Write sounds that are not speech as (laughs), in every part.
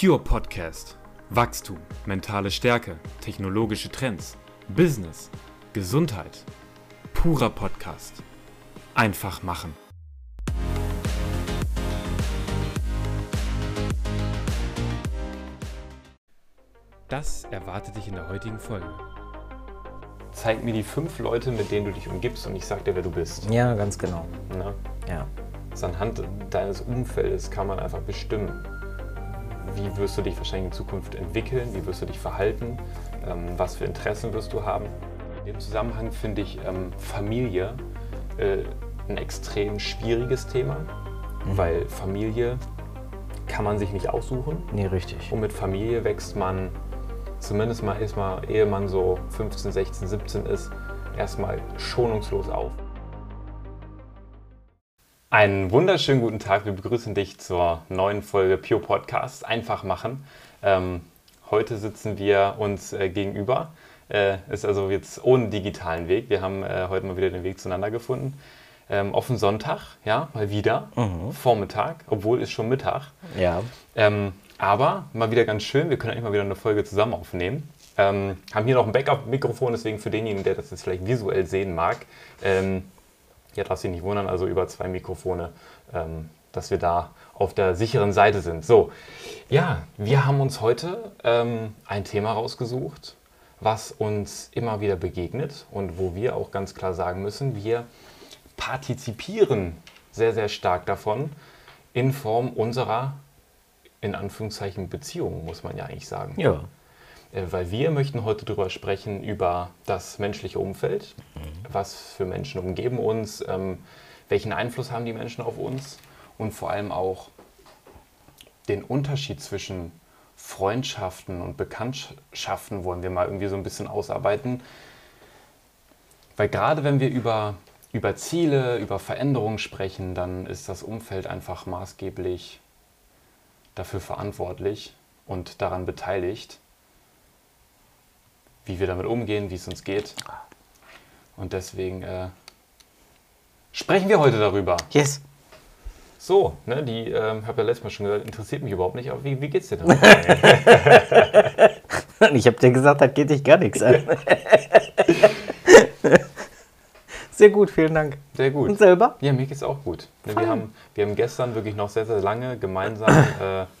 Pure Podcast. Wachstum, mentale Stärke, technologische Trends, Business, Gesundheit. Purer Podcast. Einfach machen. Das erwartet dich in der heutigen Folge. Zeig mir die fünf Leute, mit denen du dich umgibst und ich sag dir, wer du bist. Ja, ganz genau. Ne? Ja. Also anhand deines Umfeldes kann man einfach bestimmen, wie wirst du dich wahrscheinlich in Zukunft entwickeln, wie wirst du dich verhalten, ähm, was für Interessen wirst du haben. In dem Zusammenhang finde ich ähm, Familie äh, ein extrem schwieriges Thema, weil Familie kann man sich nicht aussuchen. Nee, richtig. Und mit Familie wächst man, zumindest mal erstmal, ehe man so 15, 16, 17 ist, erstmal schonungslos auf. Einen wunderschönen guten Tag. Wir begrüßen dich zur neuen Folge Pure Podcast. Einfach machen. Ähm, heute sitzen wir uns äh, gegenüber. Äh, ist also jetzt ohne digitalen Weg. Wir haben äh, heute mal wieder den Weg zueinander gefunden. Ähm, auf den Sonntag, ja, mal wieder. Vormittag, obwohl ist schon Mittag. Ja. Ähm, aber mal wieder ganz schön, wir können eigentlich mal wieder eine Folge zusammen aufnehmen. Ähm, haben hier noch ein Backup-Mikrofon, deswegen für denjenigen, der das jetzt vielleicht visuell sehen mag, ähm, ja, darf sich nicht wundern, also über zwei Mikrofone, ähm, dass wir da auf der sicheren Seite sind. So, ja, wir haben uns heute ähm, ein Thema rausgesucht, was uns immer wieder begegnet und wo wir auch ganz klar sagen müssen, wir partizipieren sehr, sehr stark davon in Form unserer, in Anführungszeichen, Beziehungen, muss man ja eigentlich sagen. Ja. Äh, Weil wir möchten heute darüber sprechen, über das menschliche Umfeld. Was für Menschen umgeben uns, ähm, welchen Einfluss haben die Menschen auf uns und vor allem auch den Unterschied zwischen Freundschaften und Bekanntschaften wollen wir mal irgendwie so ein bisschen ausarbeiten. Weil gerade wenn wir über, über Ziele, über Veränderungen sprechen, dann ist das Umfeld einfach maßgeblich dafür verantwortlich und daran beteiligt, wie wir damit umgehen, wie es uns geht. Und deswegen äh, sprechen wir heute darüber. Yes. So, ne, die, ähm, habe ja letztes Mal schon gesagt, interessiert mich überhaupt nicht, aber wie, wie geht's dir denn? (laughs) Ich habe dir gesagt, das geht dich gar nichts an. (laughs) Sehr gut, vielen Dank. Sehr gut. Und selber? Ja, mir geht's auch gut. Ne, wir, Fein. haben, wir haben gestern wirklich noch sehr, sehr lange gemeinsam äh, (laughs)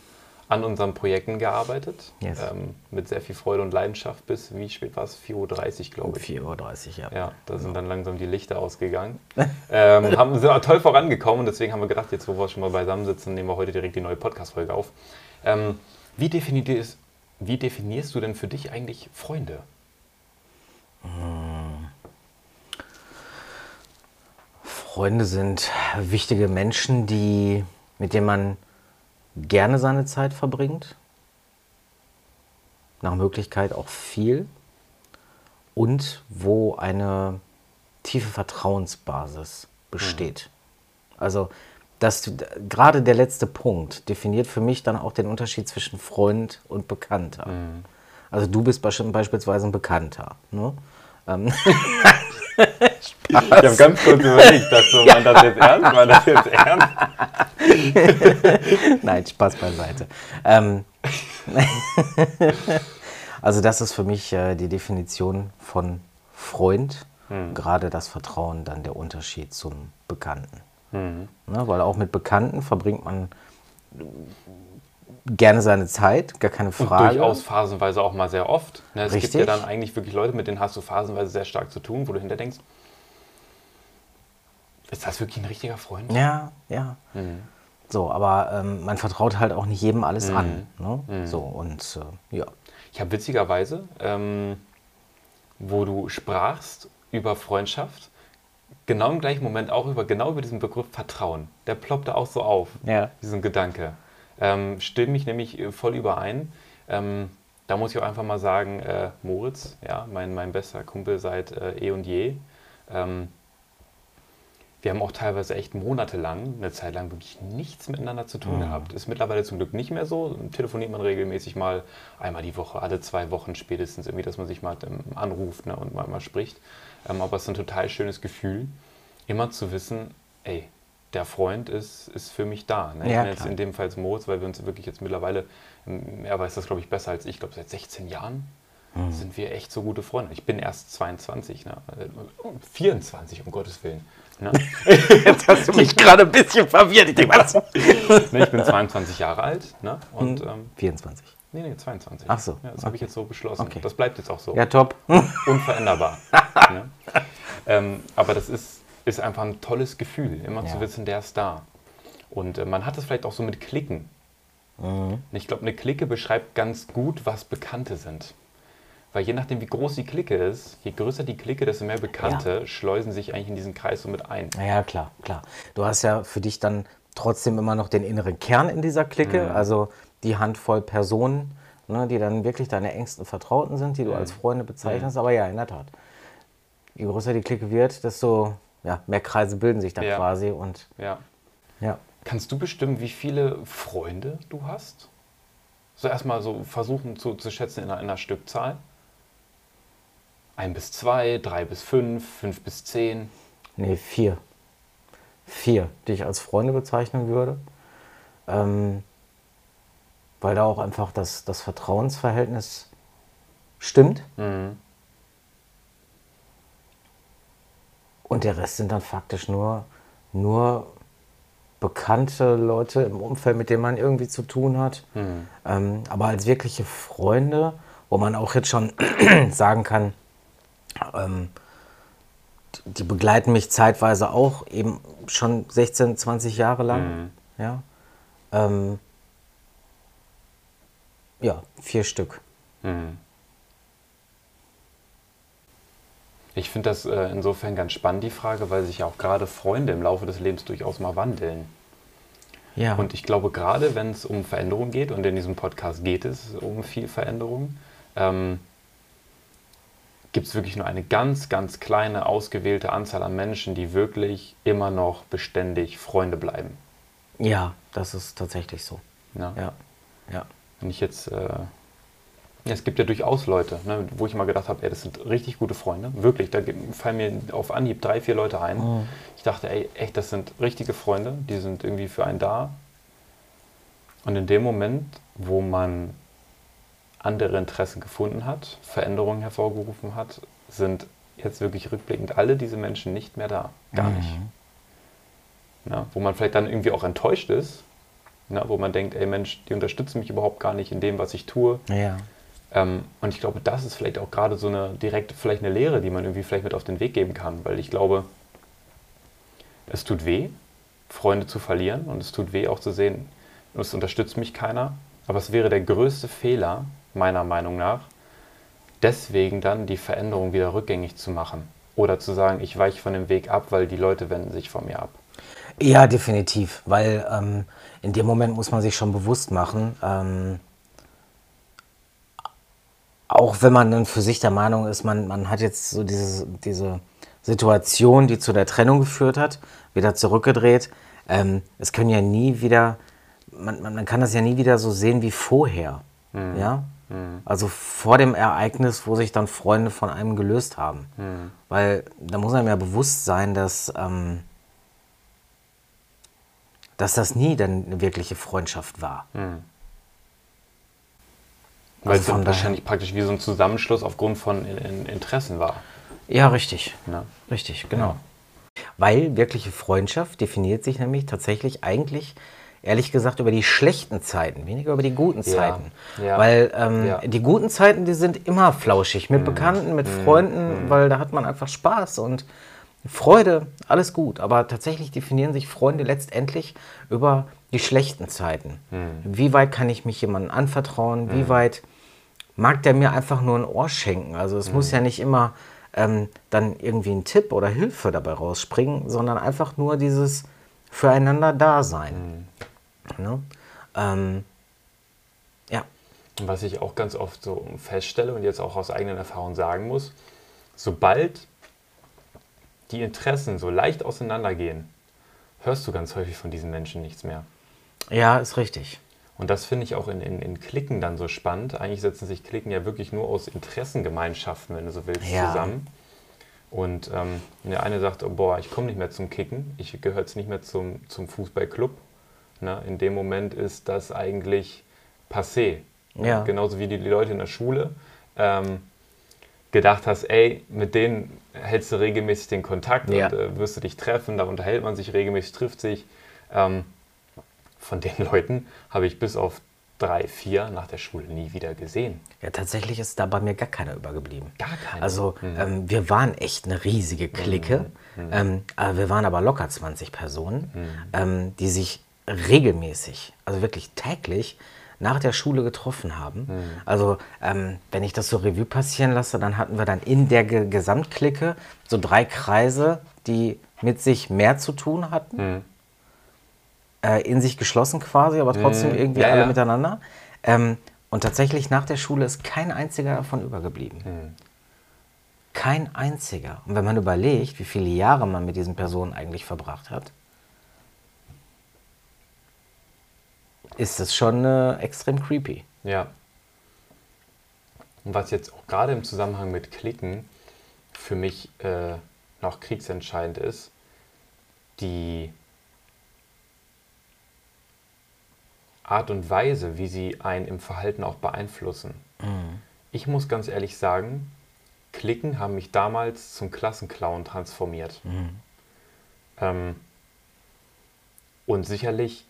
an unseren Projekten gearbeitet. Yes. Ähm, mit sehr viel Freude und Leidenschaft bis, wie spät war es? 4.30 Uhr, glaube ich. 4.30 Uhr, ja. Ja, da sind dann langsam die Lichter ausgegangen. (laughs) ähm, haben, sind toll vorangekommen und deswegen haben wir gedacht, jetzt wo wir schon mal beisammen sitzen, nehmen wir heute direkt die neue Podcast-Folge auf. Ähm, wie, definierst, wie definierst du denn für dich eigentlich Freunde? Freunde sind wichtige Menschen, die, mit denen man gerne seine Zeit verbringt. Nach Möglichkeit auch viel. Und wo eine tiefe Vertrauensbasis besteht. Also das, gerade der letzte Punkt definiert für mich dann auch den Unterschied zwischen Freund und Bekannter. Also du bist beispielsweise ein Bekannter. Ne? Ähm, Ich habe ganz kurz überlegt, dass so, man das jetzt ernst, man das jetzt ernst. (laughs) Nein, Spaß beiseite. Ähm, (laughs) also das ist für mich äh, die Definition von Freund. Gerade das Vertrauen, dann der Unterschied zum Bekannten. Ne, weil auch mit Bekannten verbringt man gerne seine Zeit, gar keine Und Frage. durchaus phasenweise auch mal sehr oft. Ne, es gibt Richtig. ja dann eigentlich wirklich Leute, mit denen hast du phasenweise sehr stark zu tun, wo du hinter denkst, ist das wirklich ein richtiger Freund? Ja, ja. So, aber ähm, man vertraut halt auch nicht jedem alles an. Mhm. Ne? So, und äh, ja. Ich habe witzigerweise, ähm, wo du sprachst über Freundschaft, genau im gleichen Moment auch über genau über diesen Begriff Vertrauen. Der ploppte auch so auf, Ja. diesen Gedanke. Ähm, stimme ich nämlich äh, voll überein. Ähm, da muss ich auch einfach mal sagen, äh, Moritz, ja, mein, mein bester Kumpel seit äh, eh und je. Ähm, wir haben auch teilweise echt monatelang, eine Zeit lang wirklich nichts miteinander zu tun gehabt. Ist mittlerweile zum Glück nicht mehr so. Telefoniert man regelmäßig mal einmal die Woche, alle zwei Wochen spätestens irgendwie, dass man sich mal ähm, anruft ne, und mal, mal spricht. Ähm, aber es ist ein total schönes Gefühl, immer zu wissen, ey, der Freund ist, ist für mich da. Ne? Ich Ja, jetzt in dem Fall Moritz, weil wir uns wirklich jetzt mittlerweile, ähm, er weiß das glaube ich besser als ich, ich glaube seit 16 Jahren Mhm. sind wir echt so gute Freunde. Ich bin erst 22, ne? Äh, 24 um Gottes Willen. Ne? (laughs) Jetzt hast du mich gerade ein bisschen verwirrt. Ich denke, was? (laughs) Ne, ich bin 22 Jahre alt ne? und ähm, 24. nee, nee, 22. Ach so, Ja, das habe ich jetzt so beschlossen. Okay. Das bleibt jetzt auch so. Ja, top. (laughs) unveränderbar. ne? ähm, aber das ist, ist einfach ein tolles Gefühl, immer zu Ja. wissen, der ist da. Und äh, man hat es vielleicht auch so mit Klicken. Mhm. Und Ich glaube, eine Clique beschreibt ganz gut, was Bekannte sind. Weil je nachdem, wie groß die Clique ist, je größer die Clique, desto mehr Bekannte schleusen sich eigentlich in diesen Kreis so mit ein. Ja, klar, klar. Du hast ja für dich dann trotzdem immer noch den inneren Kern in dieser Clique, also die Handvoll Personen, ne, die dann wirklich deine engsten Vertrauten sind, die du als Freunde bezeichnest. Aber ja, in der Tat. Je größer die Clique wird, desto ja, mehr Kreise bilden sich da Ja. quasi. Und Ja. ja. Kannst du bestimmen, wie viele Freunde du hast? So erstmal so versuchen zu, zu schätzen in einer, in einer Stückzahl. Ein bis zwei, drei bis fünf, fünf bis zehn. Nee, vier. Vier, die ich als Freunde bezeichnen würde. Ähm, weil da auch einfach das, das Vertrauensverhältnis stimmt. Und der Rest sind dann faktisch nur, nur bekannte Leute im Umfeld, mit denen man irgendwie zu tun hat. Ähm, aber als wirkliche Freunde, wo man auch jetzt schon (clears throat) sagen kann, ähm, die begleiten mich zeitweise auch eben schon 16, 20 Jahre lang. Ja. Ähm, ja, vier Stück. Ich finde das äh, insofern ganz spannend, die Frage, weil sich ja auch gerade Freunde im Laufe des Lebens durchaus mal wandeln. Ja. Und ich glaube, gerade wenn es um Veränderung geht, und in diesem Podcast geht es um viel Veränderung, ähm, gibt es wirklich nur eine ganz, ganz kleine, ausgewählte Anzahl an Menschen, die wirklich immer noch beständig Freunde bleiben. ja, das ist tatsächlich so. Ne? Ja. Ja. Wenn ich jetzt, äh, ja, es gibt ja durchaus Leute, ne, wo ich mal gedacht habe, ey, das sind richtig gute Freunde, wirklich, da fallen mir auf Anhieb drei, vier Leute ein. Ich dachte, ey, echt, das sind richtige Freunde, die sind irgendwie für einen da. Und in dem Moment, wo man andere Interessen gefunden hat, Veränderungen hervorgerufen hat, sind jetzt wirklich rückblickend alle diese Menschen nicht mehr da. Gar nicht. Ja, wo man vielleicht dann irgendwie auch enttäuscht ist, na, wo man denkt, ey Mensch, die unterstützen mich überhaupt gar nicht in dem, was ich tue. Ja. Ähm, und ich glaube, das ist vielleicht auch gerade so eine direkte, vielleicht eine Lehre, die man irgendwie vielleicht mit auf den Weg geben kann, weil ich glaube, es tut weh, Freunde zu verlieren und es tut weh auch zu sehen, es unterstützt mich keiner. Aber es wäre der größte Fehler, meiner Meinung nach, deswegen dann die Veränderung wieder rückgängig zu machen. Oder zu sagen, ich weiche von dem Weg ab, weil die Leute wenden sich von mir ab. Ja, definitiv, weil ähm, in dem Moment muss man sich schon bewusst machen, ähm, auch wenn man dann für sich der Meinung ist, man, man hat jetzt so diese, diese Situation, die zu der Trennung geführt hat, wieder zurückgedreht. Ähm, es können ja nie wieder, man, man, kann das ja nie wieder so sehen wie vorher. Ja? Also vor dem Ereignis, wo sich dann Freunde von einem gelöst haben. Weil da muss einem ja bewusst sein, dass, ähm, dass das nie dann eine wirkliche Freundschaft war. Weil Also es wahrscheinlich praktisch wie so ein Zusammenschluss aufgrund von in, in Interessen war. Ja, richtig. Ne? Richtig, genau. Weil wirkliche Freundschaft definiert sich nämlich tatsächlich eigentlich, ehrlich gesagt, über die schlechten Zeiten, weniger über die guten Zeiten. ja, Weil ähm, ja. die guten Zeiten, die sind immer flauschig. Mit Bekannten, mit Freunden, weil da hat man einfach Spaß und Freude, alles gut. Aber tatsächlich definieren sich Freunde letztendlich über die schlechten Zeiten. Wie weit kann ich mich jemandem anvertrauen? Wie weit mag der mir einfach nur ein Ohr schenken? Also es muss ja nicht immer ähm, dann irgendwie ein Tipp oder Hilfe dabei rausspringen, sondern einfach nur dieses füreinander Dasein. Ne? Ähm, ja, was ich auch ganz oft so feststelle und jetzt auch aus eigenen Erfahrungen sagen muss, sobald die Interessen so leicht auseinandergehen, hörst du ganz häufig von diesen Menschen nichts mehr. Ja, ist richtig. Und das finde ich auch in, in, in Klicken dann so spannend. Eigentlich setzen sich Klicken ja wirklich nur aus Interessengemeinschaften, wenn du so willst, Ja. zusammen. Und ähm, der eine sagt, oh, boah, ich komme nicht mehr zum Kicken, ich gehöre jetzt nicht mehr zum, zum Fußballclub. Ne? In dem Moment ist das eigentlich passé. Ja. Genauso wie die, die Leute in der Schule ähm, gedacht hast, ey, mit denen hältst du regelmäßig den Kontakt Ja. und äh, wirst du dich treffen, da unterhält man sich regelmäßig, trifft sich. Ähm, von den (laughs) Leuten habe ich bis auf drei, vier nach der Schule nie wieder gesehen. Ja, tatsächlich ist da bei mir gar keiner übergeblieben. Gar keiner. Also ähm, wir waren echt eine riesige Clique. Ähm, aber wir waren aber locker 20 Personen, ähm, die sich regelmäßig, also wirklich täglich nach der Schule getroffen haben. Also ähm, wenn ich das so Revue passieren lasse, dann hatten wir dann in der Ge Gesamtklicke so drei Kreise, die mit sich mehr zu tun hatten. Äh, in sich geschlossen quasi, aber trotzdem irgendwie Ja, alle ja. miteinander. Ähm, und tatsächlich nach der Schule ist kein einziger davon übergeblieben. Kein einziger. Und wenn man überlegt, wie viele Jahre man mit diesen Personen eigentlich verbracht hat, ist es schon äh, extrem creepy. Ja. Und was jetzt auch gerade im Zusammenhang mit Klicken für mich äh, noch kriegsentscheidend ist, die Art und Weise, wie sie einen im Verhalten auch beeinflussen. Ich muss ganz ehrlich sagen, Klicken haben mich damals zum Klassenclown transformiert. Ähm, und sicherlich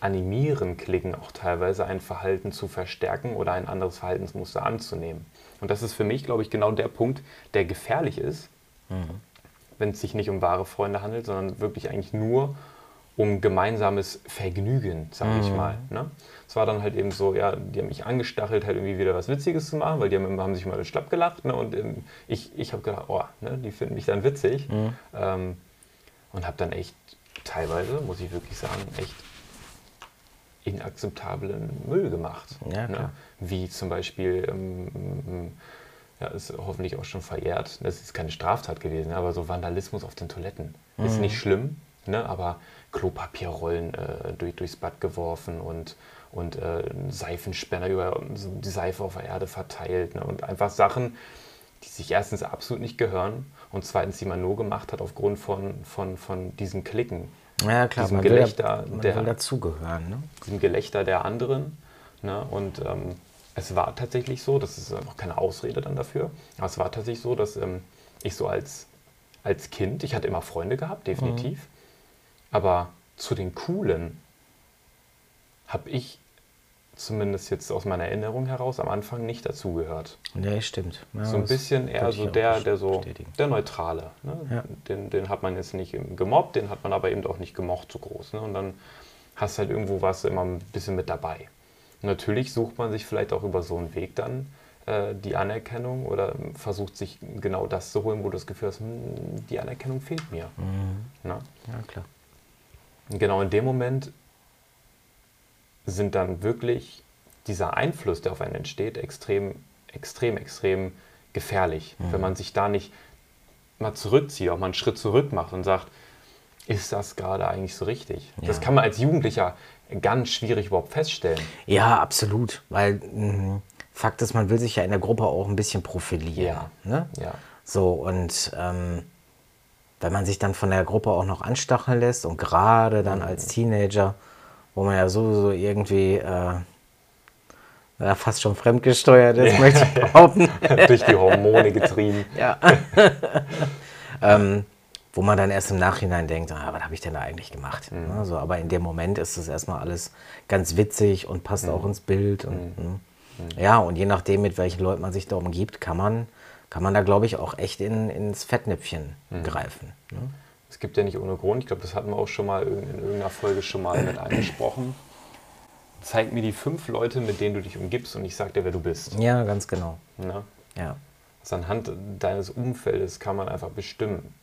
animieren Klicken auch teilweise ein Verhalten zu verstärken oder ein anderes Verhaltensmuster anzunehmen. Und das ist für mich, glaube ich, genau der Punkt, der gefährlich ist, wenn es sich nicht um wahre Freunde handelt, sondern wirklich eigentlich nur um gemeinsames Vergnügen, sage ich mal. Ne? Es war dann halt eben so, ja, die haben mich angestachelt, halt irgendwie wieder was Witziges zu machen, weil die haben, haben sich mal schlapp gelacht. Ne? Und ähm, ich, ich habe gedacht, oh, ne, die finden mich dann witzig. Ähm, und habe dann echt teilweise, muss ich wirklich sagen, echt inakzeptablen Müll gemacht. Ja, ne? Wie zum Beispiel, ähm, ähm, ja, ist hoffentlich auch schon verjährt, das ist keine Straftat gewesen, aber so Vandalismus auf den Toiletten ist nicht schlimm, ne? aber Klopapierrollen äh, durch, durchs Bad geworfen und, und äh, Seifenspender über so die Seife auf der Erde verteilt ne? und einfach Sachen, die sich erstens absolut nicht gehören und zweitens, die man nur gemacht hat aufgrund von, von, von diesen Klicken, Ja, klar, Diesem man Gelächter will, man der- will dazugehören. Ne? diesem Gelächter der anderen. Ne? Und ähm, es war tatsächlich so, das ist auch keine Ausrede dann dafür, aber es war tatsächlich so, dass ähm, ich so als, als Kind, ich hatte immer Freunde gehabt, definitiv, aber zu den Coolen habe ich zumindest jetzt aus meiner Erinnerung heraus am Anfang nicht dazugehört. Nee, stimmt. Ja, So ein bisschen eher so der, der so bestätigen. der Neutrale. Ne? Ja. Den, den hat man jetzt nicht gemobbt, den hat man aber eben auch nicht gemocht so groß. Ne? Und dann hast du halt irgendwo was immer ein bisschen mit dabei. Und natürlich sucht man sich vielleicht auch über so einen Weg dann äh, die Anerkennung oder versucht sich genau das zu holen, wo du das Gefühl hast, hm, die Anerkennung fehlt mir. Ne? Ja, klar. Und genau in dem Moment sind dann wirklich dieser Einfluss, der auf einen entsteht, extrem, extrem, extrem gefährlich. Wenn man sich da nicht mal zurückzieht, auch mal einen Schritt zurück macht und sagt, ist das gerade eigentlich so richtig? Das Ja. kann man als Jugendlicher ganz schwierig überhaupt feststellen. Ja, absolut. Weil mh, Fakt ist, man will sich ja in der Gruppe auch ein bisschen profilieren. Ja. Ne? Ja. So, und ähm, wenn man sich dann von der Gruppe auch noch anstacheln lässt und gerade dann als Teenager, wo man ja sowieso irgendwie äh, ja, fast schon fremdgesteuert ist, möchte ich (laughs) behaupten. Durch die Hormone getrieben. (laughs) Ja. (laughs) ähm, wo man dann erst im Nachhinein denkt, ah, was habe ich denn da eigentlich gemacht? Ne, so, aber in dem Moment ist es erstmal alles ganz witzig und passt auch ins Bild. Und, ne. Ja, und je nachdem, mit welchen Leuten man sich da umgibt, kann man, kann man da, glaube ich, auch echt in, ins Fettnäpfchen greifen. Ne? Es gibt ja nicht ohne Grund, ich glaube, das hatten wir auch schon mal in in irgendeiner Folge schon mal mit angesprochen. Zeig mir die fünf Leute, mit denen du dich umgibst und ich sag dir, wer du bist. Ja, ganz genau. Ne? Ja. Also anhand deines Umfeldes kann man einfach bestimmen,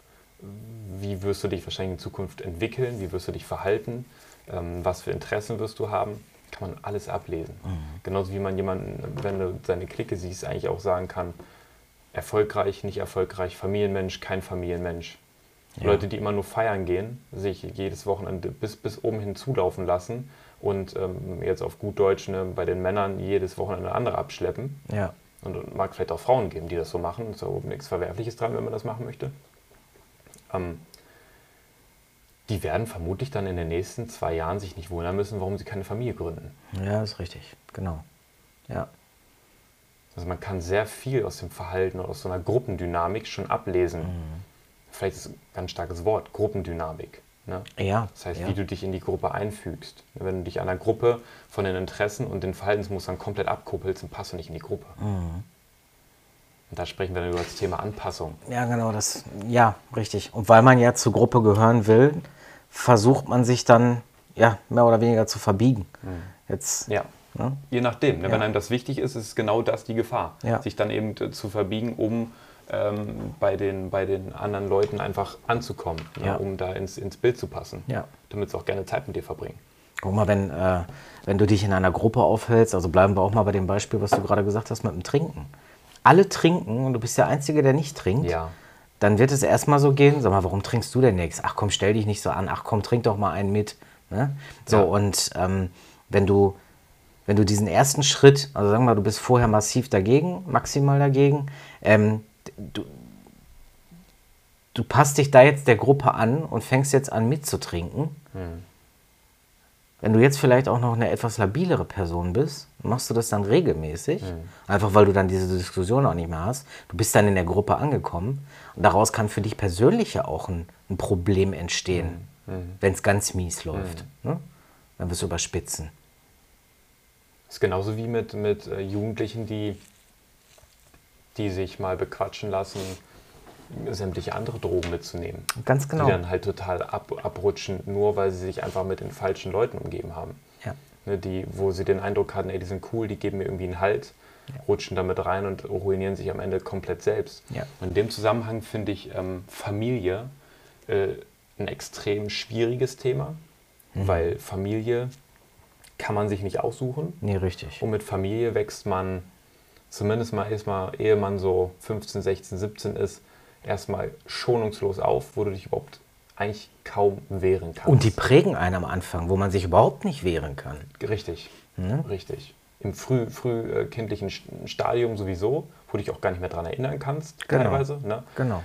wie wirst du dich wahrscheinlich in Zukunft entwickeln, wie wirst du dich verhalten, ähm, was für Interessen wirst du haben, kann man alles ablesen. Genauso wie man jemanden, wenn du seine Clique siehst, eigentlich auch sagen kann, erfolgreich, nicht erfolgreich, Familienmensch, kein Familienmensch. Ja. Leute, die immer nur feiern gehen, sich jedes Wochenende bis, bis oben hin zulaufen lassen und ähm, jetzt auf gut Deutsch ne, bei den Männern jedes Wochenende andere abschleppen. Ja. Und mag vielleicht auch Frauen geben, die das so machen. Ist auch nichts Verwerfliches dran, wenn man das machen möchte. Ähm, die werden vermutlich dann in den nächsten zwei Jahren sich nicht wundern müssen, warum sie keine Familie gründen. Ja, ist richtig. Genau. Ja. Also man kann sehr viel aus dem Verhalten oder aus so einer Gruppendynamik schon ablesen. Mhm. Vielleicht ist es ein ganz starkes Wort, Gruppendynamik. Ne? Ja. Das heißt, ja. wie du dich in die Gruppe einfügst. Wenn du dich einer Gruppe von den Interessen und den Verhaltensmustern komplett abkuppelst, dann passt du nicht in die Gruppe. Mhm. Und da sprechen wir dann über das Thema Anpassung. Ja, genau, das, ja, richtig. Und weil man ja zur Gruppe gehören will, versucht man sich dann, ja, mehr oder weniger zu verbiegen. Jetzt, Ja. Ne? Je nachdem. Ne? Ja. Wenn einem das wichtig ist, ist genau das die Gefahr. Ja. Sich dann eben zu verbiegen, um ähm, bei, den, bei den anderen Leuten einfach anzukommen, ne? Ja. um da ins, ins Bild zu passen. Damit sie auch gerne Zeit mit dir verbringen. Guck mal, wenn, äh, wenn du dich in einer Gruppe aufhältst, also bleiben wir auch mal bei dem Beispiel, was du gerade gesagt hast mit dem Trinken. Alle trinken und du bist der Einzige, der nicht trinkt. Ja. Dann wird es erstmal so gehen, sag mal, warum trinkst du denn nichts? Ach komm, stell dich nicht so an, ach komm, trink doch mal einen mit. Ne? So, Ja. und ähm, wenn du wenn du diesen ersten Schritt, also sagen wir mal, du bist vorher massiv dagegen, maximal dagegen, ähm, du, du passt dich da jetzt der Gruppe an und fängst jetzt an mitzutrinken. Wenn du jetzt vielleicht auch noch eine etwas labilere Person bist, machst du das dann regelmäßig, einfach weil du dann diese Diskussion auch nicht mehr hast. Du bist dann in der Gruppe angekommen und daraus kann für dich persönlich ja auch ein, ein Problem entstehen, wenn es ganz mies läuft. Ne? Wenn wir es überspitzen. Ist genauso wie mit, mit äh, Jugendlichen, die, die sich mal bequatschen lassen, sämtliche andere Drogen mitzunehmen. Ganz genau. Die dann halt total ab, abrutschen, nur weil sie sich einfach mit den falschen Leuten umgeben haben. Ja. Ne, die, wo sie den Eindruck hatten, ey, die sind cool, die geben mir irgendwie einen Halt, rutschen damit rein und ruinieren sich am Ende komplett selbst. Ja. Und in dem Zusammenhang finde ich ähm, Familie äh, ein extrem schwieriges Thema, Mhm. weil Familie kann man sich nicht aussuchen. Nee, richtig. Und mit Familie wächst man, zumindest mal erstmal, ehe man so 15, 16, 17 ist, erstmal schonungslos auf, wo du dich überhaupt eigentlich kaum wehren kannst. Und die prägen einen am Anfang, wo man sich überhaupt nicht wehren kann. Richtig, Mhm. richtig. Im früh, früh äh, Stadium sowieso, wo du dich auch gar nicht mehr daran erinnern kannst, Genau. teilweise. Ne? Genau.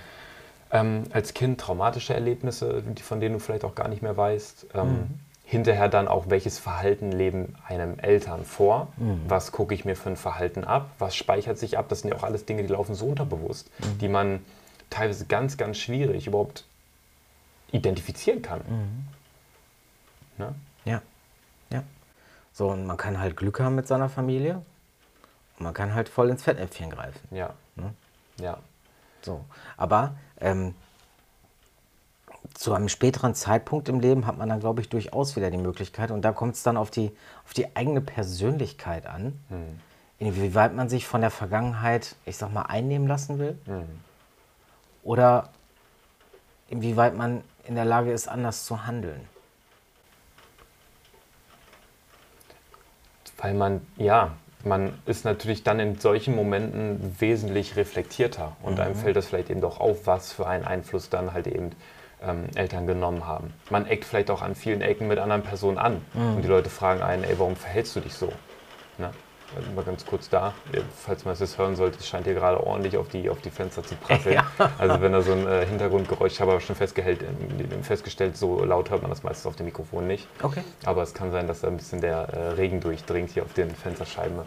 Ähm, als Kind traumatische Erlebnisse, von denen du vielleicht auch gar nicht mehr weißt. Ähm, Mhm. Hinterher dann auch, welches Verhalten leben einem Eltern vor? Mhm. Was gucke ich mir für ein Verhalten ab? Was speichert sich ab? Das sind ja auch alles Dinge, die laufen so unterbewusst, Mhm. die man teilweise ganz, ganz schwierig überhaupt identifizieren kann. Mhm. Ne? Ja. Ja. So, und man kann halt Glück haben mit seiner Familie. Und man kann halt voll ins Fettnäpfchen greifen. Ja. Ne? Ja. So. Aber ähm, zu einem späteren Zeitpunkt im Leben hat man dann, glaube ich, durchaus wieder die Möglichkeit. Und da kommt es dann auf die, auf die eigene Persönlichkeit an, inwieweit man sich von der Vergangenheit, ich sag mal, einnehmen lassen will. Oder inwieweit man in der Lage ist, anders zu handeln. Weil man, ja, man ist natürlich dann in solchen Momenten wesentlich reflektierter und einem fällt das vielleicht eben doch auf, was für einen Einfluss dann halt eben ähm, Eltern genommen haben. Man eckt vielleicht auch an vielen Ecken mit anderen Personen an und die Leute fragen einen, ey, warum verhältst du dich so? Ne? Mal ganz kurz da, falls man es jetzt hören sollte, es scheint hier gerade ordentlich auf die, auf die Fenster zu prasseln. Also wenn da so ein äh, Hintergrundgeräusch, ich habe aber schon festgestellt, äh, festgestellt, so laut hört man das meistens auf dem Mikrofon nicht. Okay. Aber es kann sein, dass da ein bisschen der äh, Regen durchdringt hier auf den Fensterscheiben.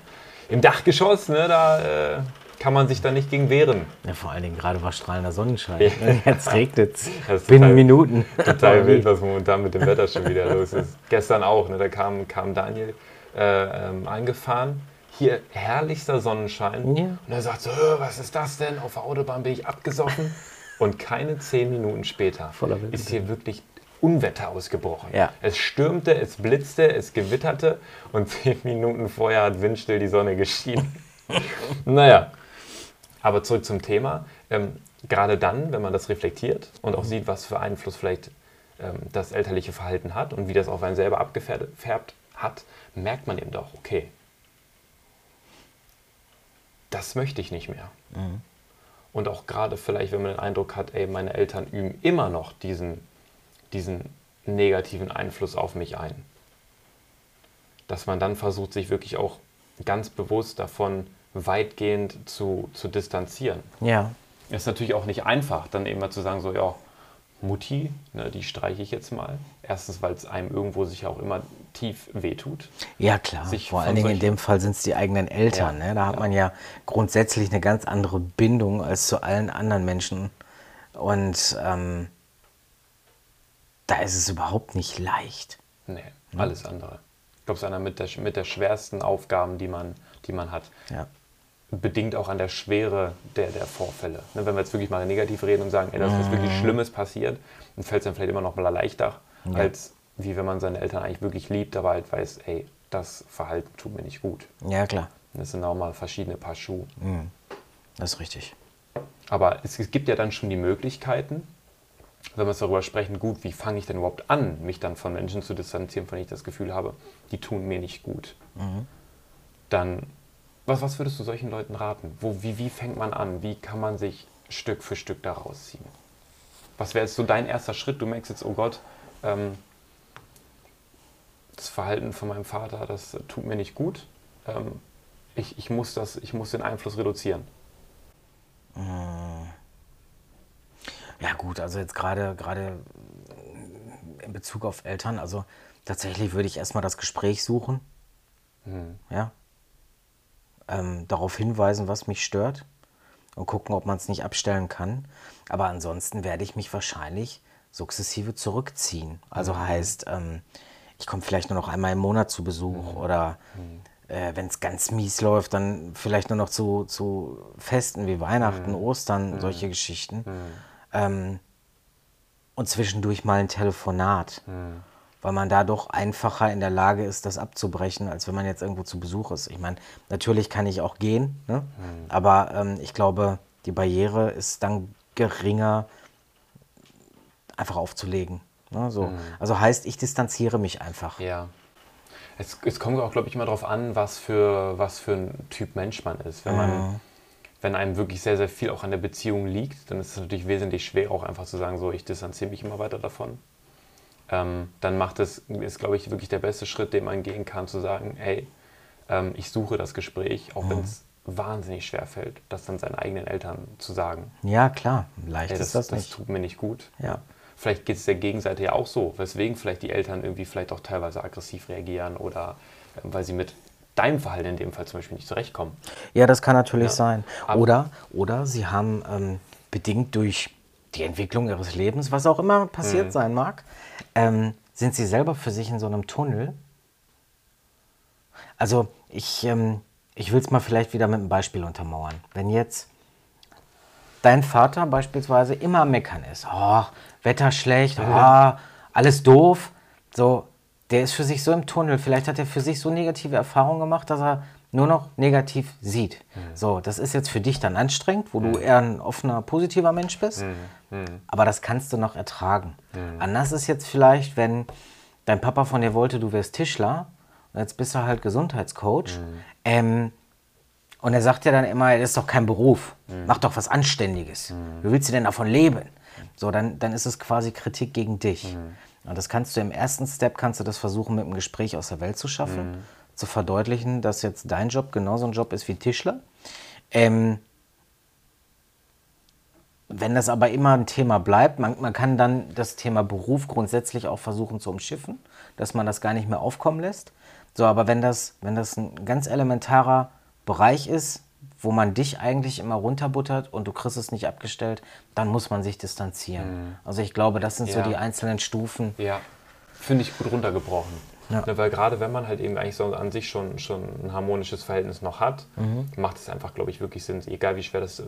Im Dachgeschoss, ne, da äh, kann man sich da nicht gegen wehren. Ja, vor allen Dingen gerade war strahlender Sonnenschein. Ja. (laughs) Jetzt regnet es. (laughs) Binnen total- Minuten. Total (laughs) wild, was momentan mit dem Wetter schon wieder los ist. Gestern auch, ne, da kam, kam Daniel äh, ähm, eingefahren. Hier herrlichster Sonnenschein. Ja. Und er sagt so, "Äh, was ist das denn? Auf der Autobahn bin ich abgesoffen. Und keine zehn Minuten später ist hier wirklich Unwetter ausgebrochen. Ja. Es stürmte, es blitzte, es gewitterte und zehn Minuten vorher hat windstill die Sonne geschienen. naja, aber zurück zum Thema. Ähm, gerade dann, wenn man das reflektiert und auch sieht, was für Einfluss vielleicht ähm, das elterliche Verhalten hat und wie das auf einen selber abgefärbt hat, merkt man eben doch, okay, das möchte ich nicht mehr. Und auch gerade vielleicht, wenn man den Eindruck hat, ey, meine Eltern üben immer noch diesen, diesen negativen Einfluss auf mich ein. Dass man dann versucht, sich wirklich auch ganz bewusst davon weitgehend zu, zu distanzieren. Ja. Ist natürlich auch nicht einfach, dann eben mal zu sagen, so, ja, Mutti, ne, die streiche ich jetzt mal. Erstens, weil es einem irgendwo sich auch immer tief wehtut. Ja, klar. Sich Vor allen Dingen in dem Fall sind es die eigenen Eltern. Ja, Ne? Da hat ja. man ja grundsätzlich eine ganz andere Bindung als zu allen anderen Menschen. Und ähm, da ist es überhaupt nicht leicht. Nee, alles andere. Ich glaube, es ist einer mit der, mit der schwersten Aufgaben, die man, die man hat. Ja. Bedingt auch an der Schwere der, der Vorfälle. Ne, wenn wir jetzt wirklich mal negativ reden und sagen, ey, das ist was wirklich Schlimmes passiert, dann fällt es dann vielleicht immer noch mal leichter, als wie wenn man seine Eltern eigentlich wirklich liebt, aber halt weiß, ey, das Verhalten tut mir nicht gut. Ja, klar. Das sind auch mal verschiedene Paar Schuhe. Das ist richtig. Aber es, es gibt ja dann schon die Möglichkeiten, wenn wir darüber sprechen, gut, wie fange ich denn überhaupt an, mich dann von Menschen zu distanzieren, von denen ich das Gefühl habe, die tun mir nicht gut. Dann, was, was würdest du solchen Leuten raten? Wo, wie, wie fängt man an? Wie kann man sich Stück für Stück da rausziehen? Was wäre jetzt so dein erster Schritt? Du merkst jetzt, oh Gott, ähm, das Verhalten von meinem Vater, das tut mir nicht gut. Ähm, ich, ich, muss das, ich muss den Einfluss reduzieren. Ja gut, also jetzt gerade gerade in Bezug auf Eltern, also tatsächlich würde ich erstmal das Gespräch suchen. Ja. Ähm, darauf hinweisen, was mich stört und gucken, ob man es nicht abstellen kann. Aber ansonsten werde ich mich wahrscheinlich sukzessive zurückziehen. Also heißt, ähm, ich komme vielleicht nur noch einmal im Monat zu Besuch oder äh, wenn es ganz mies läuft, dann vielleicht nur noch zu, zu Festen wie Weihnachten, Ostern, solche Geschichten. Ähm, und zwischendurch mal ein Telefonat, weil man da doch einfacher in der Lage ist, das abzubrechen, als wenn man jetzt irgendwo zu Besuch ist. Ich meine, natürlich kann ich auch gehen, ne? aber ähm, ich glaube, die Barriere ist dann geringer, einfach aufzulegen. Ne? So. Also heißt, ich distanziere mich einfach. Ja. Es, es kommt auch, glaube ich, immer darauf an, was für, was für ein Typ Mensch man ist. Wenn, man, wenn einem wirklich sehr, sehr viel auch an der Beziehung liegt, dann ist es natürlich wesentlich schwer, auch einfach zu sagen, so, ich distanziere mich immer weiter davon. Ähm, dann macht es, ist, glaube ich, wirklich der beste Schritt, den man gehen kann, zu sagen, hey, ähm, ich suche das Gespräch, auch wenn es wahnsinnig schwer fällt, das dann seinen eigenen Eltern zu sagen. Ja, klar, leicht Ey, das, ist das, das, nicht. tut mir nicht gut. Ja. Vielleicht geht es der Gegenseite ja auch so, weswegen vielleicht die Eltern irgendwie vielleicht auch teilweise aggressiv reagieren oder äh, weil sie mit deinem Verhalten in dem Fall zum Beispiel nicht zurechtkommen. Ja, das kann natürlich Ja. sein. Aber- Oder, oder sie haben ähm, bedingt durch die Entwicklung ihres Lebens, was auch immer passiert Mhm. sein mag, ähm, sind sie selber für sich in so einem Tunnel. Also ich, ähm, ich will es mal vielleicht wieder mit einem Beispiel untermauern. Wenn jetzt dein Vater beispielsweise immer am meckern ist, oh, Wetter schlecht, oh, alles doof, so, der ist für sich so im Tunnel. Vielleicht hat er für sich so negative Erfahrungen gemacht, dass er nur noch negativ sieht. So, das ist jetzt für dich dann anstrengend, wo du eher ein offener, positiver Mensch bist. Aber das kannst du noch ertragen. Anders ist jetzt vielleicht, wenn dein Papa von dir wollte, du wärst Tischler und jetzt bist du halt Gesundheitscoach. Ähm, und er sagt ja dann immer, das ist doch kein Beruf. Mach doch was Anständiges. Wie willst du denn davon leben? So, dann, dann ist es quasi Kritik gegen dich. Und das kannst du im ersten Step, kannst du das versuchen, mit einem Gespräch aus der Welt zu schaffen, zu verdeutlichen, dass jetzt dein Job genauso ein Job ist wie Tischler. Ähm, wenn das aber immer ein Thema bleibt, man, man kann dann das Thema Beruf grundsätzlich auch versuchen zu umschiffen, dass man das gar nicht mehr aufkommen lässt. So, aber wenn das, wenn das ein ganz elementarer Bereich ist, wo man dich eigentlich immer runterbuttert und du kriegst es nicht abgestellt, dann muss man sich distanzieren. Also ich glaube, das sind so Ja. die einzelnen Stufen. Ja, finde ich gut runtergebrochen. Ja. Ne, weil gerade wenn man halt eben eigentlich so an sich schon, schon ein harmonisches Verhältnis noch hat, Mhm. macht es einfach, glaube ich, wirklich Sinn, egal wie schwer das äh,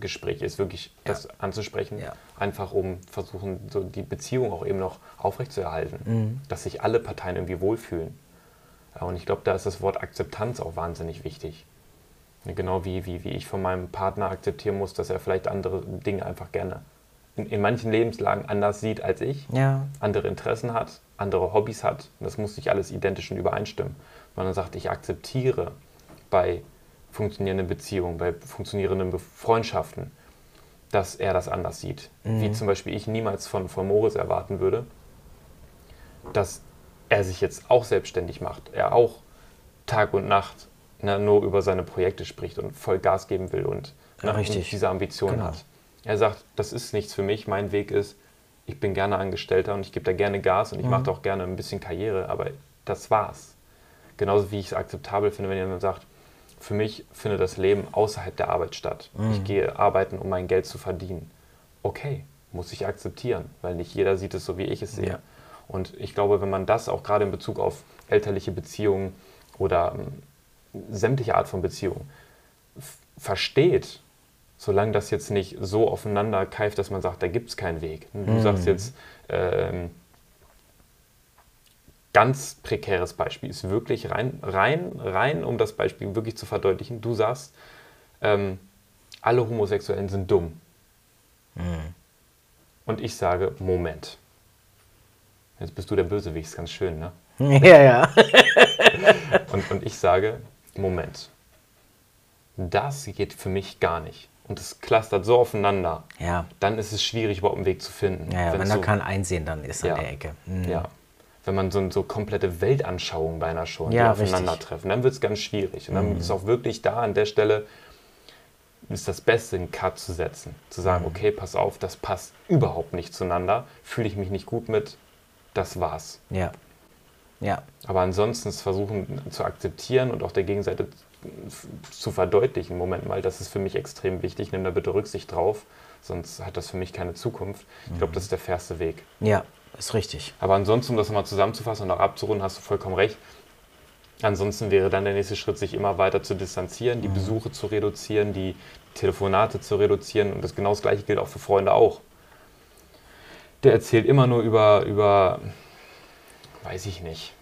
Gespräch ist, wirklich das anzusprechen. Ja. Einfach um versuchen, so die Beziehung auch eben noch aufrechtzuerhalten. Mhm. Dass sich alle Parteien irgendwie wohlfühlen. Ja, und ich glaube, da ist das Wort Akzeptanz auch wahnsinnig wichtig. Ja, Genau wie, wie, wie ich von meinem Partner akzeptieren muss, dass er vielleicht andere Dinge einfach gerne in, in manchen Lebenslagen anders sieht als ich Ja, andere Interessen hat, andere Hobbys hat. Das muss nicht alles identisch und übereinstimmen. Man sagt, ich akzeptiere bei funktionierenden Beziehungen, bei funktionierenden Freundschaften, dass er das anders sieht. Wie zum Beispiel ich niemals von, von Moritz erwarten würde, dass er sich jetzt auch selbstständig macht. Er auch Tag und Nacht ne, nur über seine Projekte spricht und voll Gas geben will und, richtig. und diese Ambition Genau. hat. Er sagt, das ist nichts für mich, mein Weg ist, ich bin gerne Angestellter und ich gebe da gerne Gas und ich Mhm. mache da auch gerne ein bisschen Karriere, aber das war's. Genauso wie ich es akzeptabel finde, wenn jemand sagt, für mich findet das Leben außerhalb der Arbeit statt. Mhm. Ich gehe arbeiten, um mein Geld zu verdienen. Okay, muss ich akzeptieren, weil nicht jeder sieht es so, wie ich es sehe. Ja. Und ich glaube, wenn man das auch gerade in Bezug auf elterliche Beziehungen oder ähm, sämtliche Art von Beziehungen versteht, solange das jetzt nicht so aufeinander keift, dass man sagt, da gibt es keinen Weg. Du sagst jetzt, ähm, ganz prekäres Beispiel ist wirklich rein, rein, rein, um das Beispiel wirklich zu verdeutlichen. Du sagst, ähm, alle Homosexuellen sind dumm. Und ich sage, Moment. Jetzt bist du der Bösewicht, ist ganz schön, ne? (laughs) Ja, ja. Und, und ich sage, Moment. Das geht für mich gar nicht. Und es clustert so aufeinander. Ja, Dann ist es schwierig, überhaupt einen Weg zu finden. ja, Wenn's wenn da so- kein Einsehen dann ist Ja. an der Ecke. Mhm. Ja. Wenn man so, so komplette Weltanschauungen beinahe schon, Ja, die aufeinandertreffen, dann wird es ganz schwierig. Und dann ist auch wirklich da an der Stelle, ist das Beste, einen Cut zu setzen. Zu sagen, okay, pass auf, das passt überhaupt nicht zueinander, fühle ich mich nicht gut mit, das war's. Ja. Ja. Aber ansonsten es versuchen zu akzeptieren und auch der Gegenseite zu verdeutlichen, Moment mal, das ist für mich extrem wichtig, nimm da bitte Rücksicht drauf, sonst hat das für mich keine Zukunft. Ich glaube, das ist der fairste Weg. Ja, ist richtig. Aber ansonsten, um das nochmal zusammenzufassen und auch abzurunden, hast du vollkommen recht. Ansonsten wäre dann der nächste Schritt, sich immer weiter zu distanzieren, die Besuche zu reduzieren, die Telefonate zu reduzieren. Und das genau das Gleiche gilt auch für Freunde auch. Der erzählt immer nur über, über weiß ich nicht,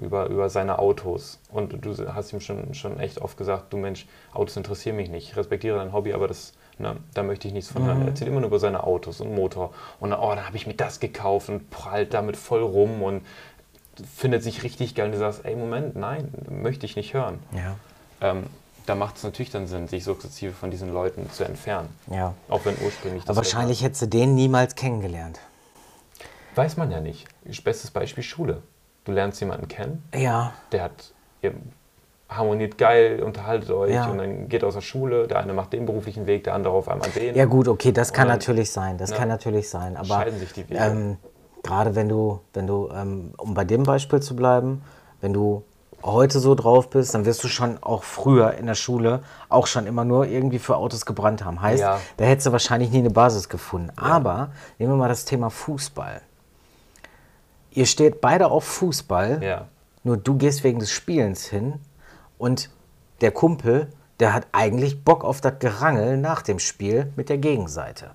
über, über seine Autos. Und du hast ihm schon, schon echt oft gesagt, du Mensch, Autos interessieren mich nicht. Ich respektiere dein Hobby, aber das, ne, da möchte ich nichts von hören. Er erzählt immer nur über seine Autos und Motor. Und dann, oh, dann habe ich mir das gekauft und prallt damit voll rum und findet sich richtig geil. Und du sagst, ey, Moment, nein, möchte ich nicht hören. Ja. Ähm, da macht es natürlich dann Sinn, sich sukzessive von diesen Leuten zu entfernen. Ja. Auch wenn ursprünglich das Aber wahrscheinlich hättest du den niemals kennengelernt. Weiß man ja nicht. Bestes Beispiel Schule. Du lernst jemanden kennen, Ja. der hat, ihr harmoniert geil, unterhaltet euch Ja. und dann geht aus der Schule, der eine macht den beruflichen Weg, der andere auf einmal den. Ja gut, okay, das kann dann- natürlich sein. Das Ja. kann natürlich sein. Aber Scheiden sich die Wege. ähm, gerade wenn du, wenn du, ähm, um bei dem Beispiel zu bleiben, wenn du heute so drauf bist, dann wirst du schon auch früher in der Schule auch schon immer nur irgendwie für Autos gebrannt haben. Heißt, Ja. da hättest du wahrscheinlich nie eine Basis gefunden. Aber nehmen wir mal das Thema Fußball. Ihr steht beide auf Fußball. Ja. Nur du gehst wegen des Spielens hin und der Kumpel, der hat eigentlich Bock auf das Gerangel nach dem Spiel mit der Gegenseite.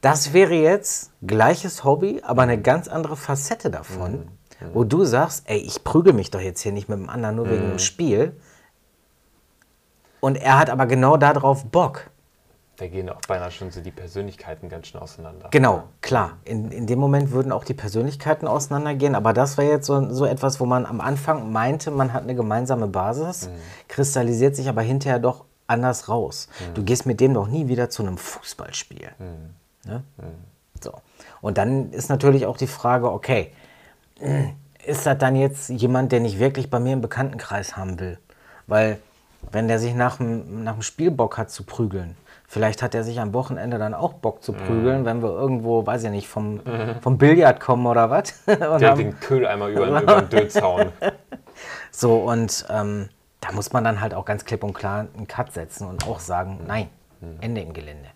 Das wäre jetzt gleiches Hobby, aber eine ganz andere Facette davon, wo du sagst, ey, ich prügel mich doch jetzt hier nicht mit dem anderen nur wegen dem Spiel. Und er hat aber genau darauf Bock. Da gehen auch beinahe schon so die Persönlichkeiten ganz schön auseinander. Genau, klar. In, in dem Moment würden auch die Persönlichkeiten auseinandergehen, aber das war jetzt so, so etwas, wo man am Anfang meinte, man hat eine gemeinsame Basis, kristallisiert sich aber hinterher doch anders raus. Du gehst mit dem doch nie wieder zu einem Fußballspiel. Ne? So. Und dann ist natürlich auch die Frage, okay, ist das dann jetzt jemand, der nicht wirklich bei mir im Bekanntenkreis haben will? Weil, wenn der sich nach dem, nach dem Spiel Bock hat zu prügeln, vielleicht hat er sich am Wochenende dann auch Bock zu prügeln, wenn wir irgendwo, weiß ich nicht, vom, vom Billard kommen oder was. (laughs) Und Der haben- den Köhleimer über, über den Dötz hauen. (laughs) so, und ähm, da muss man dann halt auch ganz klipp und klar einen Cut setzen und auch sagen, nein, Ende im Gelände.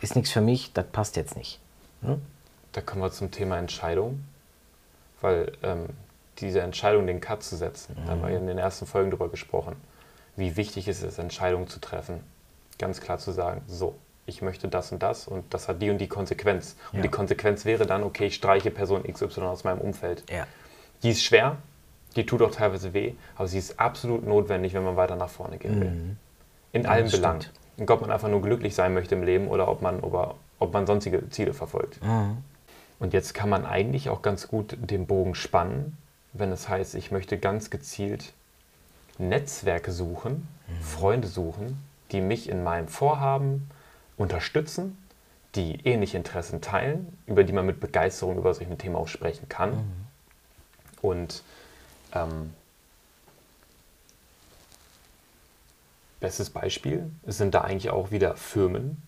Ist nichts für mich, das passt jetzt nicht. Da kommen wir zum Thema Entscheidung. Weil ähm, diese Entscheidung, den Cut zu setzen, da haben wir in den ersten Folgen drüber gesprochen, wie wichtig ist es, Entscheidungen zu treffen. Ganz klar zu sagen, so, ich möchte das und das und das hat die und die Konsequenz. Und Ja. die Konsequenz wäre dann, okay, ich streiche Person XY aus meinem Umfeld. Ja. Die ist schwer, die tut auch teilweise weh, aber sie ist absolut notwendig, wenn man weiter nach vorne gehen will. In allen das Belangen. Und ob man einfach nur glücklich sein möchte im Leben oder ob man, ob, ob man sonstige Ziele verfolgt. Und jetzt kann man eigentlich auch ganz gut den Bogen spannen, wenn es heißt, ich möchte ganz gezielt Netzwerke suchen, Freunde suchen, die mich in meinem Vorhaben unterstützen, die ähnliche Interessen teilen, über die man mit Begeisterung über solche Themen auch sprechen kann. Und ähm, Bestes Beispiel sind da eigentlich auch wieder Firmen.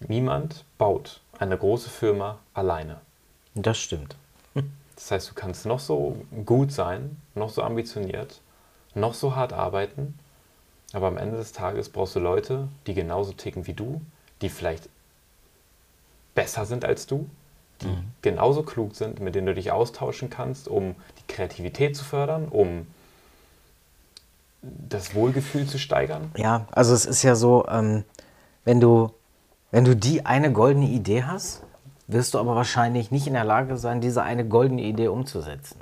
Niemand baut eine große Firma alleine. Das stimmt. (laughs) Das heißt, du kannst noch so gut sein, noch so ambitioniert, noch so hart arbeiten, aber am Ende des Tages brauchst du Leute, die genauso ticken wie du, die vielleicht besser sind als du, die mhm. genauso klug sind, mit denen du dich austauschen kannst, um die Kreativität zu fördern, um das Wohlgefühl zu steigern? Ja, also es ist ja so, ähm, wenn, du, wenn du die eine goldene Idee hast, wirst du aber wahrscheinlich nicht in der Lage sein, diese eine goldene Idee umzusetzen.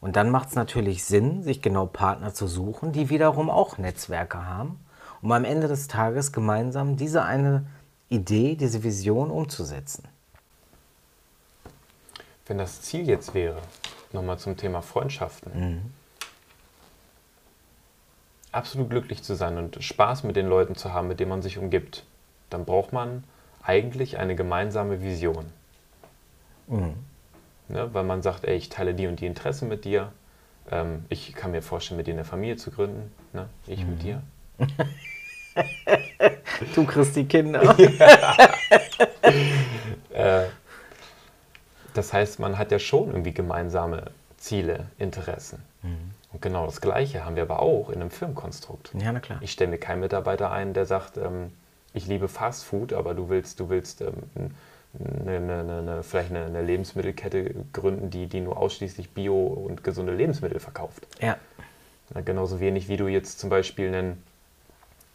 Und dann macht es natürlich Sinn, sich genau Partner zu suchen, die wiederum auch Netzwerke haben, um am Ende des Tages gemeinsam diese eine Idee, diese Vision umzusetzen. Wenn das Ziel jetzt wäre, nochmal zum Thema Freundschaften, mhm. absolut glücklich zu sein und Spaß mit den Leuten zu haben, mit denen man sich umgibt, dann braucht man eigentlich eine gemeinsame Vision. Mhm. Ne, weil man sagt, ey, ich teile die und die Interessen mit dir. Ähm, ich kann mir vorstellen, mit dir eine Familie zu gründen. Ne? Ich mhm. mit dir. (laughs) du kriegst die Kinder. (laughs) (laughs) äh, das heißt, man hat ja schon irgendwie gemeinsame Ziele, Interessen. Mhm. Und genau das Gleiche haben wir aber auch in einem Firmenkonstrukt. Ja, na klar. Ich stelle mir keinen Mitarbeiter ein, der sagt, ähm, ich liebe Fast Food, aber du willst, du willst ähm, eine, eine, eine, vielleicht eine, eine, Lebensmittelkette gründen, die, die nur ausschließlich Bio und gesunde Lebensmittel verkauft. Ja. Na, genauso wenig wie du jetzt zum Beispiel einen,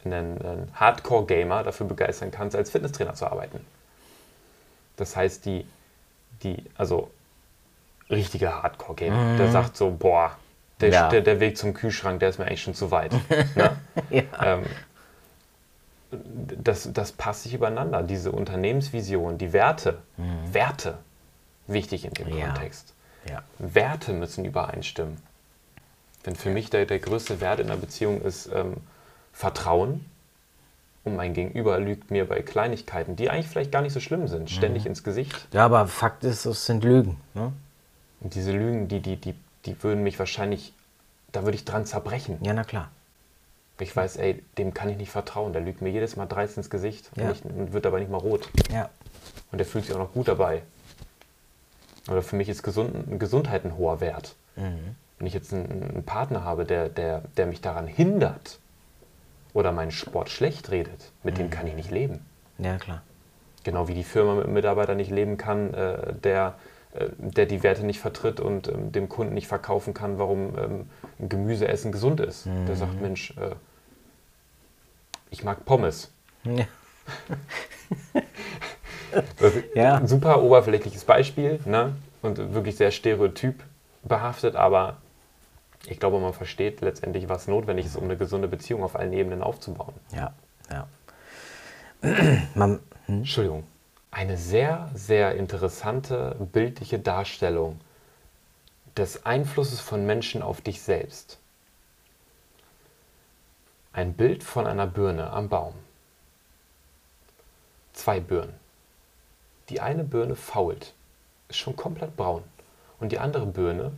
einen, einen Hardcore-Gamer dafür begeistern kannst, als Fitnesstrainer zu arbeiten. Das heißt, die, die, also richtiger Hardcore-Gamer, mhm. der sagt so, boah, der, ja. der, der, Weg zum Kühlschrank, der ist mir eigentlich schon zu weit. ne? (laughs) ja. ähm, das, das passt sich übereinander, diese Unternehmensvision, die Werte, mhm. Werte, wichtig in dem ja. Kontext. Ja. Werte müssen übereinstimmen. Denn für mich der, der größte Wert in einer Beziehung ist ähm, Vertrauen. Und mein Gegenüber lügt mir bei Kleinigkeiten, die eigentlich vielleicht gar nicht so schlimm sind, ständig mhm. ins Gesicht. Ja, aber Fakt ist, es sind Lügen. Ne? Und diese Lügen, die, die, die, die würden mich wahrscheinlich, da würde ich dran zerbrechen. Ja, na klar. Ich weiß, ey, dem kann ich nicht vertrauen. Der lügt mir jedes Mal dreist ins Gesicht ja. und, ich, und, wird dabei nicht mal rot. Ja. Und der fühlt sich auch noch gut dabei. Oder für mich ist Gesund, Gesundheit ein hoher Wert. Mhm. Wenn ich jetzt einen, einen, Partner habe, der, der, der mich daran hindert oder meinen Sport schlecht redet, mit mhm. dem kann ich nicht leben. Ja, klar. Genau wie die Firma mit einem Mitarbeiter nicht leben kann, äh, der der die Werte nicht vertritt und ähm, dem Kunden nicht verkaufen kann, warum ähm, Gemüseessen gesund ist. Mhm. Der sagt, Mensch, äh, ich mag Pommes. Ja. (laughs) ja. Super oberflächliches Beispiel ne? und wirklich sehr stereotyp behaftet, aber ich glaube, man versteht letztendlich, was notwendig ist, um eine gesunde Beziehung auf allen Ebenen aufzubauen. Ja, ja. (clears throat) man, hm? Entschuldigung eine sehr, sehr interessante bildliche Darstellung des Einflusses von Menschen auf dich selbst. Ein Bild von einer Birne am Baum. Zwei Birnen. Die eine Birne fault, ist schon komplett braun. Und die andere Birne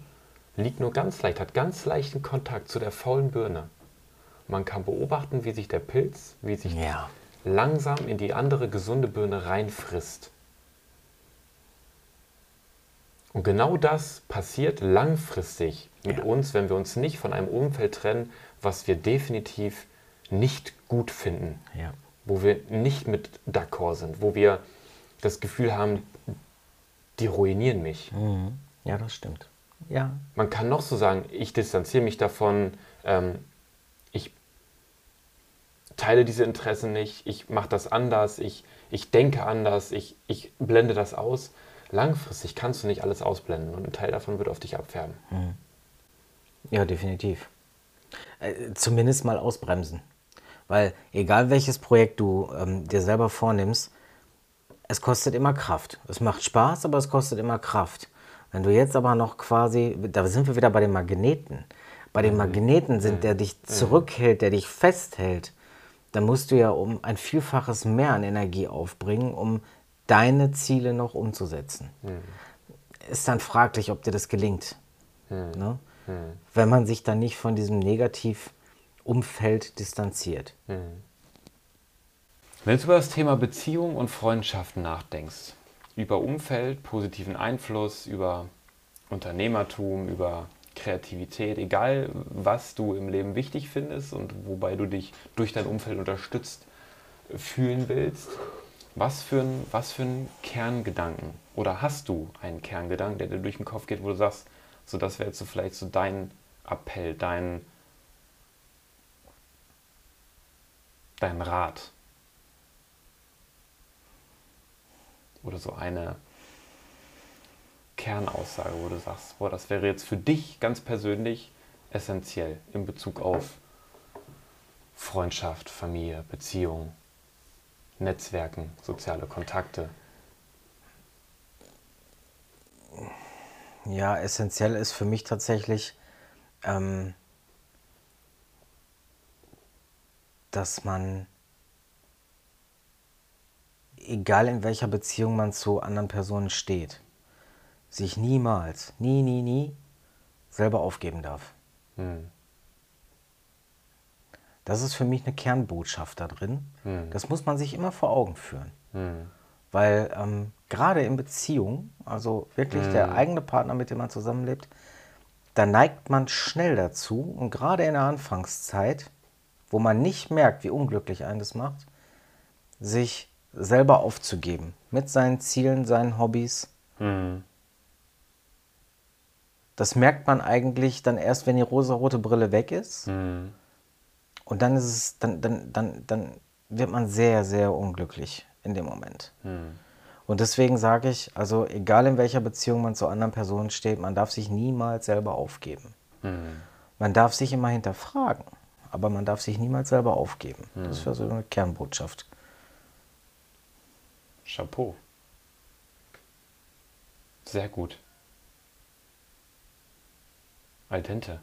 liegt nur ganz leicht, hat ganz leichten Kontakt zu der faulen Birne. Man kann beobachten, wie sich der Pilz, wie sich ja langsam in die andere gesunde Birne reinfrisst. Und genau das passiert langfristig mit ja. uns, wenn wir uns nicht von einem Umfeld trennen, was wir definitiv nicht gut finden. Ja. Wo wir nicht mit d'accord sind, wo wir das Gefühl haben, die ruinieren mich. Mhm. Ja, das stimmt. Ja. Man kann noch so sagen, ich distanziere mich davon, ähm, teile diese Interessen nicht, ich mache das anders, ich, ich denke anders, ich, ich blende das aus. Langfristig kannst du nicht alles ausblenden und ein Teil davon wird auf dich abfärben. Mhm. Ja, definitiv. Äh, zumindest mal ausbremsen. Weil egal welches Projekt du ähm, dir selber vornimmst, es kostet immer Kraft. Es macht Spaß, aber es kostet immer Kraft. Wenn du jetzt aber noch quasi, da sind wir wieder bei den Magneten. Bei den mhm. Magneten sind, mhm. der dich mhm. zurückhält, der dich festhält, dann musst du ja um ein Vielfaches mehr an Energie aufbringen, um deine Ziele noch umzusetzen. Hm. Ist dann fraglich, ob dir das gelingt. Hm. Ne? Hm. Wenn man sich dann nicht von diesem negativ Umfeld distanziert. Wenn du über das Thema Beziehung und Freundschaften nachdenkst, über Umfeld, positiven Einfluss, über Unternehmertum, über Kreativität, egal was du im Leben wichtig findest und wobei du dich durch dein Umfeld unterstützt fühlen willst, was für ein, was für ein Kerngedanken oder hast du einen Kerngedanken, der dir durch den Kopf geht, wo du sagst, so das wäre jetzt so vielleicht so dein Appell, dein, dein Rat? Oder so eine Kernaussage, wo du sagst, boah, das wäre jetzt für dich ganz persönlich essentiell in Bezug auf Freundschaft, Familie, Beziehung, Netzwerken, soziale Kontakte. Ja, essentiell ist für mich tatsächlich, ähm, dass man, egal in welcher Beziehung man zu anderen Personen steht, sich niemals, nie, nie, nie selber aufgeben darf. Hm. Das ist für mich eine Kernbotschaft da drin. Das muss man sich immer vor Augen führen. Hm. Weil ähm, gerade in Beziehungen, also wirklich der eigene Partner, mit dem man zusammenlebt, da neigt man schnell dazu und gerade in der Anfangszeit, wo man nicht merkt, wie unglücklich einen das macht, sich selber aufzugeben mit seinen Zielen, seinen Hobbys. Das merkt man eigentlich dann erst, wenn die rosarote Brille weg ist. Hm. Und dann ist es, dann, dann, dann, dann wird man sehr, sehr unglücklich in dem Moment. Und deswegen sage ich, also egal in welcher Beziehung man zu anderen Personen steht, man darf sich niemals selber aufgeben. Man darf sich immer hinterfragen, aber man darf sich niemals selber aufgeben. Das wäre so eine Kernbotschaft. Chapeau. Sehr gut. Al dente.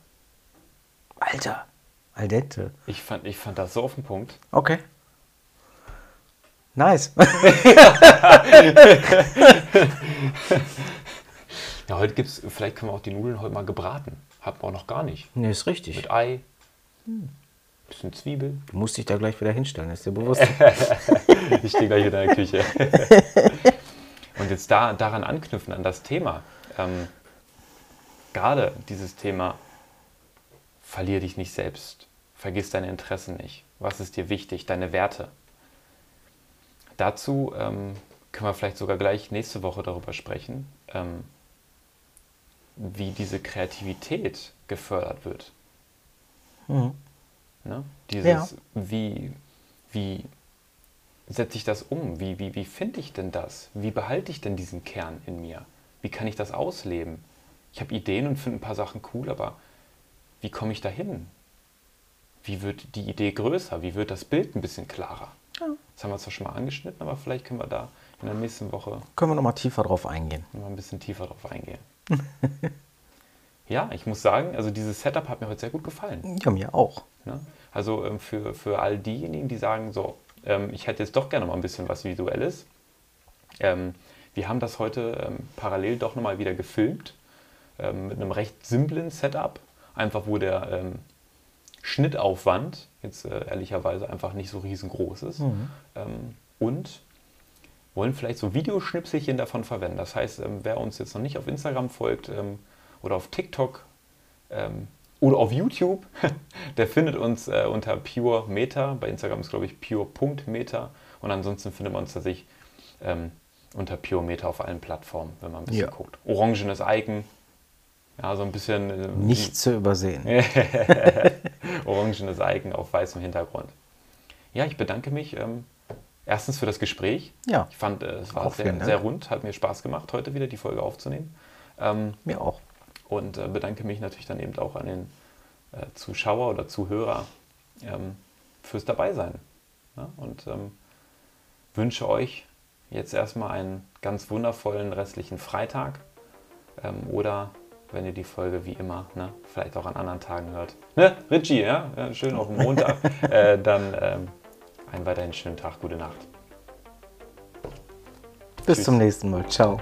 Alter, al dente. Ich fand, ich fand das so auf den Punkt. Okay. Nice. (laughs) (laughs) Ja, heute gibt's, vielleicht können wir auch die Nudeln heute mal gebraten. Hatten wir auch noch gar nicht. nee, ist richtig. Mit Ei, bisschen Zwiebel. Du musst dich da gleich wieder hinstellen, ist dir bewusst. (laughs) Ich stehe gleich wieder in der Küche. Und jetzt da, daran anknüpfen, an das Thema. Ähm, gerade dieses Thema, verlier dich nicht selbst, vergiss deine Interessen nicht. Was ist dir wichtig, deine Werte? Dazu ähm, können wir vielleicht sogar gleich nächste Woche darüber sprechen, ähm, wie diese Kreativität gefördert wird. Ne? Dieses, Ja. wie, wie setze ich das um? Wie, wie, wie finde ich denn das? Wie behalte ich denn diesen Kern in mir? Wie kann ich das ausleben? Ich habe Ideen und finde ein paar Sachen cool, aber wie komme ich dahin? Wie wird die Idee größer? Wie wird das Bild ein bisschen klarer? Das haben wir zwar schon mal angeschnitten, aber vielleicht können wir da in der nächsten Woche Können wir nochmal tiefer drauf eingehen. noch mal ein bisschen tiefer drauf eingehen. (laughs) ja, ich muss sagen, also dieses Setup hat mir heute sehr gut gefallen. Ja, mir auch. Ne? Also ähm, für, für all diejenigen, die sagen, so, ähm, ich hätte jetzt doch gerne mal ein bisschen was Visuelles. Ähm, wir haben das heute ähm, parallel doch nochmal wieder gefilmt ähm, mit einem recht simplen Setup. Einfach wo der ähm, Schnittaufwand jetzt äh, ehrlicherweise einfach nicht so riesengroß ist. Ähm, und wollen vielleicht so Videoschnipselchen davon verwenden. Das heißt, ähm, wer uns jetzt noch nicht auf Instagram folgt ähm, oder auf TikTok ähm, oder auf YouTube, (laughs) der findet uns äh, unter Pure Meta. Bei Instagram ist, glaube ich, pure.meta. Und ansonsten findet man uns tatsächlich unter Pure Meta auf allen Plattformen, wenn man ein bisschen Ja. guckt. Orangenes Icon. Ja, so ein bisschen. äh, Nicht zu übersehen. (laughs) orangenes Icon auf weißem Hintergrund. Ja, ich bedanke mich ähm, erstens für das Gespräch. Ja. Ich fand, äh, es war sehr, sehr rund, hat mir Spaß gemacht, heute wieder die Folge aufzunehmen. Ähm, Mir auch. und äh, bedanke mich natürlich dann eben auch an den äh, Zuschauer oder Zuhörer ähm, fürs Dabeisein. Ja? Und ähm, wünsche euch jetzt erstmal einen ganz wundervollen restlichen Freitag ähm, oder wenn ihr die Folge wie immer, ne, vielleicht auch an anderen Tagen hört. Ne, Richie, ja, ja schön auf dem Montag, (laughs) äh, dann ähm, einen weiterhin schönen Tag, gute Nacht. Bis Tschüss. zum nächsten Mal. Ciao.